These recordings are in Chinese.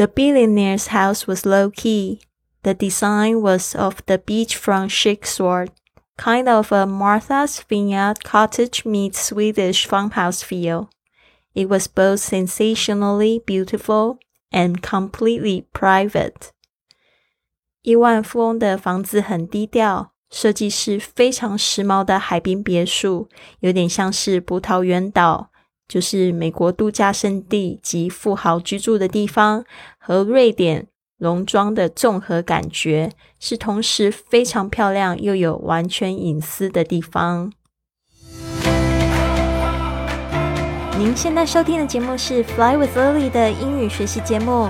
The billionaire's house was low key. The design was of the beachfront chic sort, kind of a Martha's Vineyard cottage meets Swedish farmhouse feel. It was both sensationally beautiful and completely private. 亿万富翁的房子很低调，设计是非常时髦的海滨别墅，有点像是葡萄园岛， 就是美国度假胜地及富豪居住的地方，和瑞典农庄的综合感觉，是同时非常漂亮又有完全隐私的地方。您现在收听的节目是《Fly with Lily》的英语学习节目，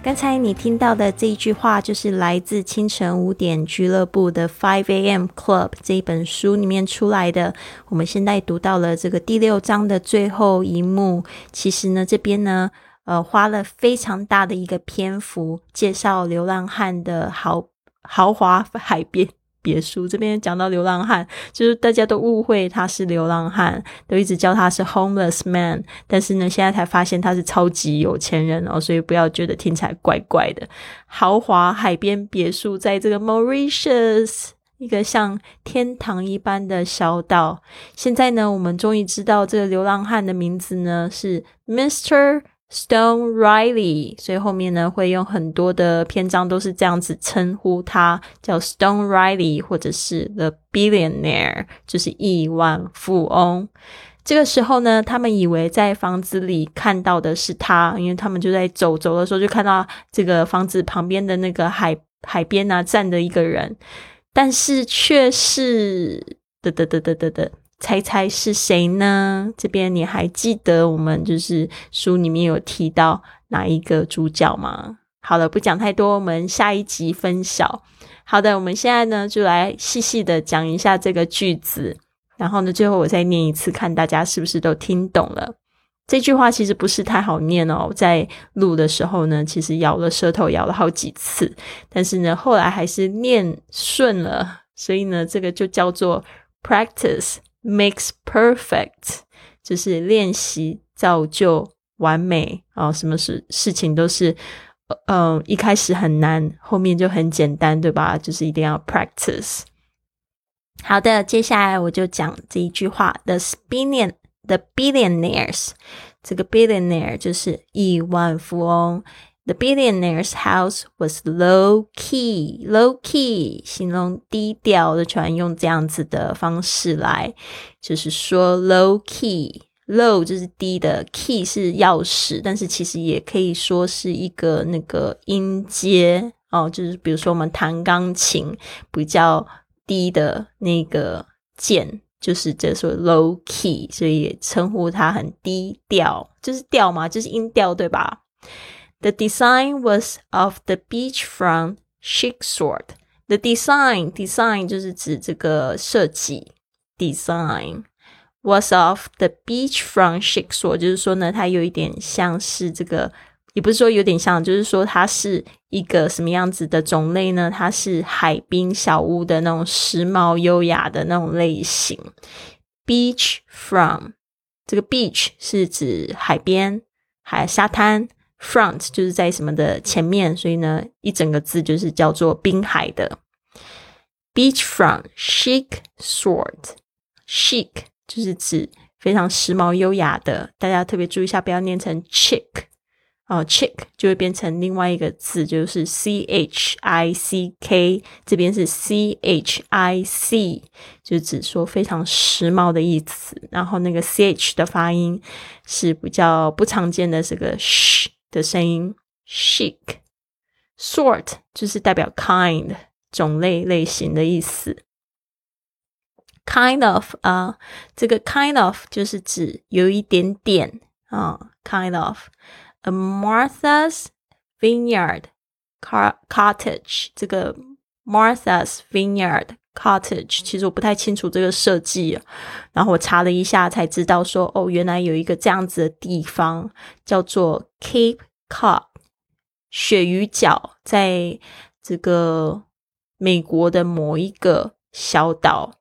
刚才你听到的这一句话，就是来自清晨五点俱乐部的 Five A.M. Club 这一本书里面出来的。我们现在读到了这个第六章的最后一幕。其实呢，这边呢，呃，花了非常大的一个篇幅介绍流浪汉的豪豪华海边。别墅这边讲到流浪汉，就是大家都误会他是流浪汉，都一直叫他是 homeless man。但是呢，现在才发现他是超级有钱人哦，所以不要觉得听起来怪怪的。豪华海边别墅在这个 Mauritius，一个像天堂一般的小岛。现在呢，我们终于知道这个流浪汉的名字呢是 Mr. Stone Riley，所以后面呢会用很多的篇章都是这样子称呼他，叫 Stone Riley，或者是 The Billionaire，就是亿万富翁。这个时候呢，他们以为在房子里看到的是他，因为他们就在走走的时候就看到这个房子旁边的那个海海边啊站的一个人，但是却是的的的的的的。猜猜是谁呢？这边你还记得我们就是书里面有提到哪一个主角吗？好了，不讲太多，我们下一集分晓。好的，我们现在呢就来细细的讲一下这个句子，然后呢最后我再念一次，看大家是不是都听懂了。这句话其实不是太好念哦，在录的时候呢，其实咬了舌头咬了好几次，但是呢后来还是念顺了，所以呢这个就叫做 practice。Makes perfect，就是练习造就完美啊！什么事事情都是，呃，一开始很难，后面就很简单，对吧？就是一定要 practice。好的，接下来我就讲这一句话：The billion，the billionaires，这个 billionaire 就是亿万富翁。The billionaire's house was low key. Low key 形容低调的，喜欢用这样子的方式来，就是说 low key。Low 就是低的，key 是钥匙，但是其实也可以说是一个那个音阶哦，就是比如说我们弹钢琴比较低的那个键，就是这说 low key，所以称呼它很低调，就是调嘛，就是音调，对吧？The design was of the beachfront chic sort. The design design 就是指这个设计 design was of the beachfront chic sort，就是说呢，它有一点像是这个，也不是说有点像，就是说它是一个什么样子的种类呢？它是海滨小屋的那种时髦优雅的那种类型。Beachfront 这个 beach 是指海边、海沙滩。Front 就是在什么的前面，所以呢，一整个字就是叫做滨海的。Beachfront chic sort，chic 就是指非常时髦优雅的，大家特别注意一下，不要念成 chick 哦，chick 就会变成另外一个字，就是 c h i c k，这边是 c h i c，就指说非常时髦的意思。然后那个 c h 的发音是比较不常见的，是个 sh。的声音，chic，sort 就是代表 kind 种类类型的意思。kind of 啊，这个 kind of 就是指有一点点啊，kind of a Martha's Vineyard car cottage，这个 Martha's Vineyard cottage，其实我不太清楚这个设计，然后我查了一下才知道说，哦，原来有一个这样子的地方叫做 Cape Cod，鳕鱼角，在这个美国的某一个小岛，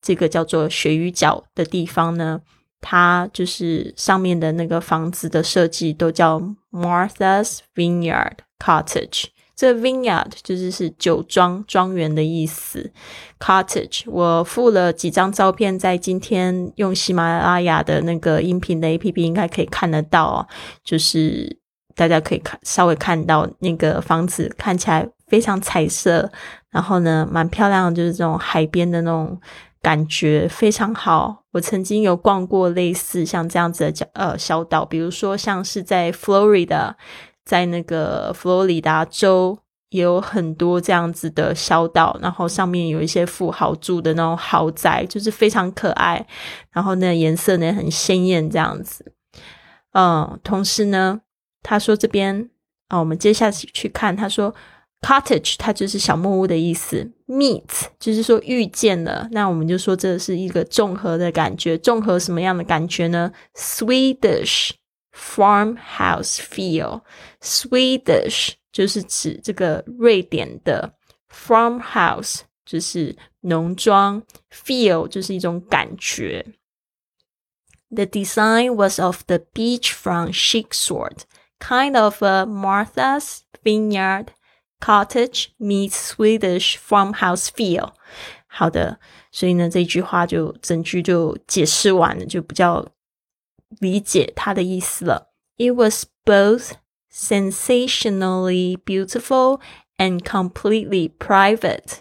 这个叫做鳕鱼角的地方呢，它就是上面的那个房子的设计都叫 Martha's Vineyard Cottage。这 vineyard 就是是酒庄庄园的意思，cottage 我附了几张照片，在今天用喜马拉雅的那个音频的 A P P 应该可以看得到，就是大家可以看稍微看到那个房子看起来非常彩色，然后呢蛮漂亮，就是这种海边的那种感觉非常好。我曾经有逛过类似像这样子的小呃小岛，比如说像是在 Florida。在那个佛罗里达州也有很多这样子的小岛，然后上面有一些富豪住的那种豪宅，就是非常可爱，然后那颜色呢很鲜艳，这样子。嗯，同时呢，他说这边啊，我们接下去去看，他说 cottage 它就是小木屋的意思，meet 就是说遇见了，那我们就说这是一个综合的感觉，综合什么样的感觉呢？Swedish。Farmhouse feel，Swedish 就是指这个瑞典的 farmhouse，就是农庄，feel 就是一种感觉。The design was of the beachfront chic sort, kind of a Martha's Vineyard cottage meets Swedish farmhouse feel。好的，所以呢，这句话就整句就解释完了，就比较 理解它的意思了。It was both sensationally beautiful and completely private.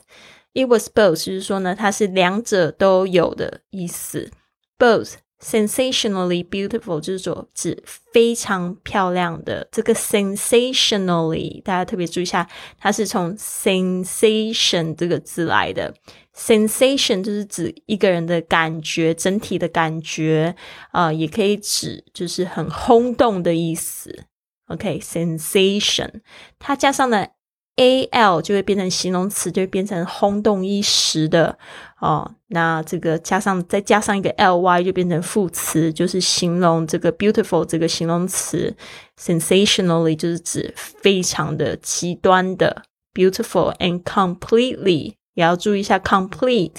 It was both，就是说呢，它是两者都有的意思。Both sensationally beautiful 就是说指非常漂亮的。这个 sensationally 大家特别注意一下，它是从 sensation 这个字来的。Sensation 就是指一个人的感觉，整体的感觉啊，也可以指就是很轰动的意思。OK，sensation 它加上了 al 就会变成形容词，就会变成轰动一时的哦。那这个加上再加上一个 ly 就变成副词，就是形容这个 beautiful 这个形容词。Sensationally 就是指非常的极端的 beautiful and completely。也要注意一下，complete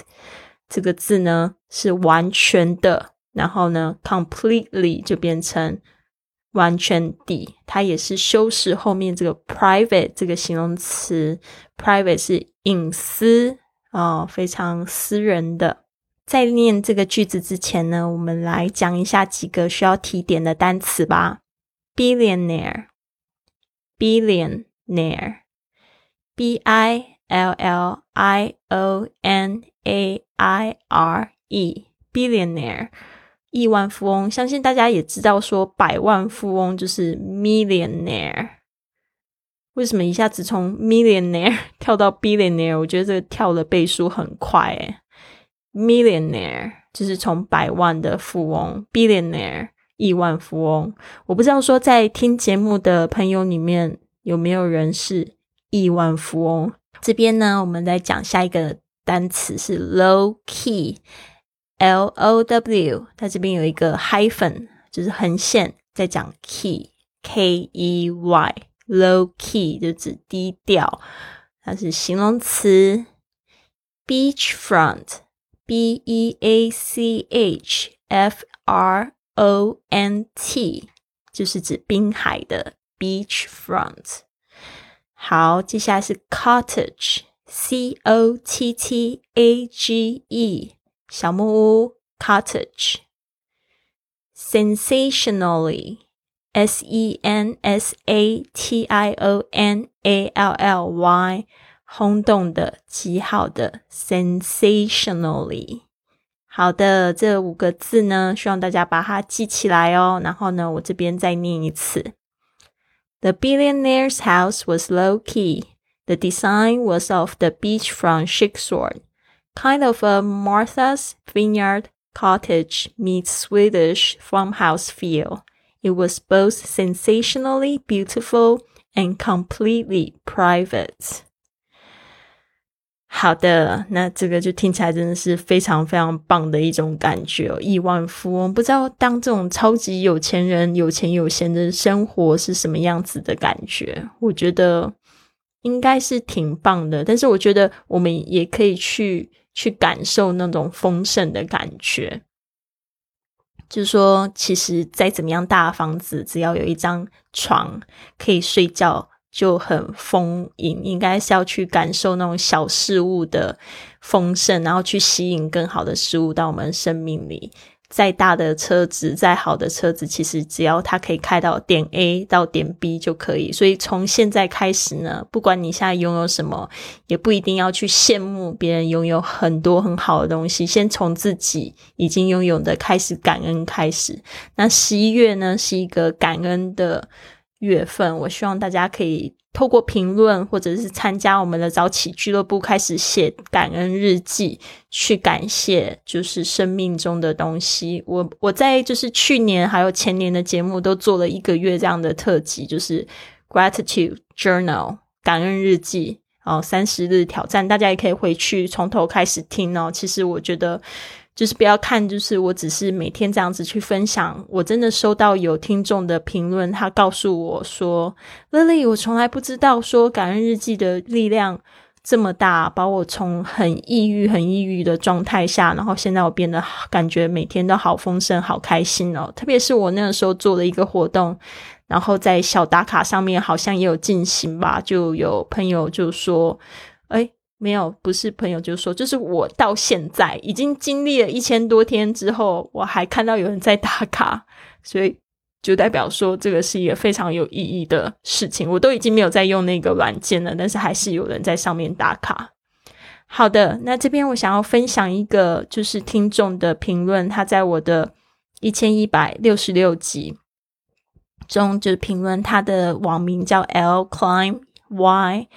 这个字呢是完全的，然后呢，completely 就变成完全的，它也是修饰后面这个 private 这个形容词，private 是隐私啊，非常私人的。在念这个句子之前呢，我们来讲一下几个需要提点的单词吧。billionaire，billionaire，b i。L L I O N A I R E，billionaire，亿万富翁。相信大家也知道，说百万富翁就是 millionaire。为什么一下子从 millionaire 跳到 billionaire？我觉得这个跳的倍数很快诶 millionaire 就是从百万的富翁，billionaire 亿万富翁。我不知道说在听节目的朋友里面有没有人是亿万富翁。这边呢，我们来讲下一个单词是 low key L O W，它这边有一个 hyphen，就是横线，在讲 key，K E Y，low key 就指低调，它是形容词。beachfront，B E A C H F R O N T，就是指滨海的 beachfront。好，接下来是 cottage，c o t t a g e，小木屋 cottage。sensationally，s e n s a t i o n a l l y，轰动的、极好的 sensationally。好的，这五个字呢，希望大家把它记起来哦。然后呢，我这边再念一次。The billionaire's house was low key. The design was of the beachfront chic sort, kind of a Martha's Vineyard cottage meets Swedish farmhouse feel. It was both sensationally beautiful and completely private. 好的，那这个就听起来真的是非常非常棒的一种感觉哦，亿万富翁，不知道当这种超级有钱人有钱有闲的生活是什么样子的感觉？我觉得应该是挺棒的，但是我觉得我们也可以去 去感受那种丰盛的感觉，就是说，其实再怎么样大房子，只要有一张床可以睡觉。就很丰盈，应该是要去感受那种小事物的丰盛，然后去吸引更好的事物到我们生命里。再大的车子，再好的车子，其实只要它可以开到点 A 到点 B 就可以。所以从现在开始呢，不管你现在拥有什么，也不一定要去羡慕别人拥有很多很好的东西。先从自己已经拥有的开始感恩开始。那十一月呢，是一个感恩的。月份，我希望大家可以透过评论或者是参加我们的早起俱乐部，开始写感恩日记，去感谢就是生命中的东西。我我在就是去年还有前年的节目都做了一个月这样的特辑，就是 gratitude journal 感恩日记哦，三十日挑战，大家也可以回去从头开始听哦。其实我觉得。就是不要看，就是我只是每天这样子去分享。我真的收到有听众的评论，他告诉我说：“Lily，我从来不知道说感恩日记的力量这么大，把我从很抑郁、很抑郁的状态下，然后现在我变得感觉每天都好丰盛、好开心哦。特别是我那个时候做了一个活动，然后在小打卡上面好像也有进行吧，就有朋友就说：‘哎。’没有，不是朋友就说，就是我到现在已经经历了一千多天之后，我还看到有人在打卡，所以就代表说这个是一个非常有意义的事情。我都已经没有在用那个软件了，但是还是有人在上面打卡。好的，那这边我想要分享一个就是听众的评论，他在我的一千一百六十六集中就是评论，他的网名叫 L Climb Y，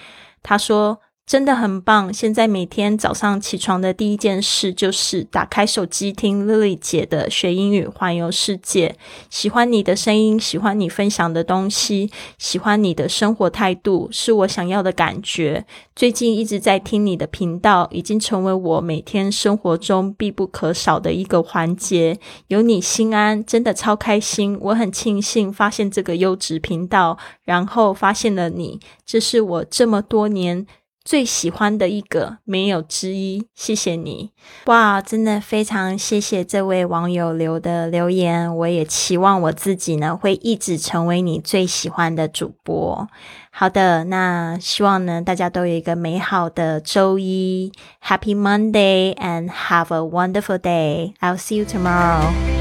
他说。真的很棒！现在每天早上起床的第一件事就是打开手机听 Lily 姐的学英语环游世界。喜欢你的声音，喜欢你分享的东西，喜欢你的生活态度，是我想要的感觉。最近一直在听你的频道，已经成为我每天生活中必不可少的一个环节。有你心安，真的超开心！我很庆幸发现这个优质频道，然后发现了你，这是我这么多年。最喜欢的一个没有之一，谢谢你哇！真的非常谢谢这位网友留的留言，我也期望我自己呢会一直成为你最喜欢的主播。好的，那希望呢大家都有一个美好的周一，Happy Monday and have a wonderful day. I'll see you tomorrow.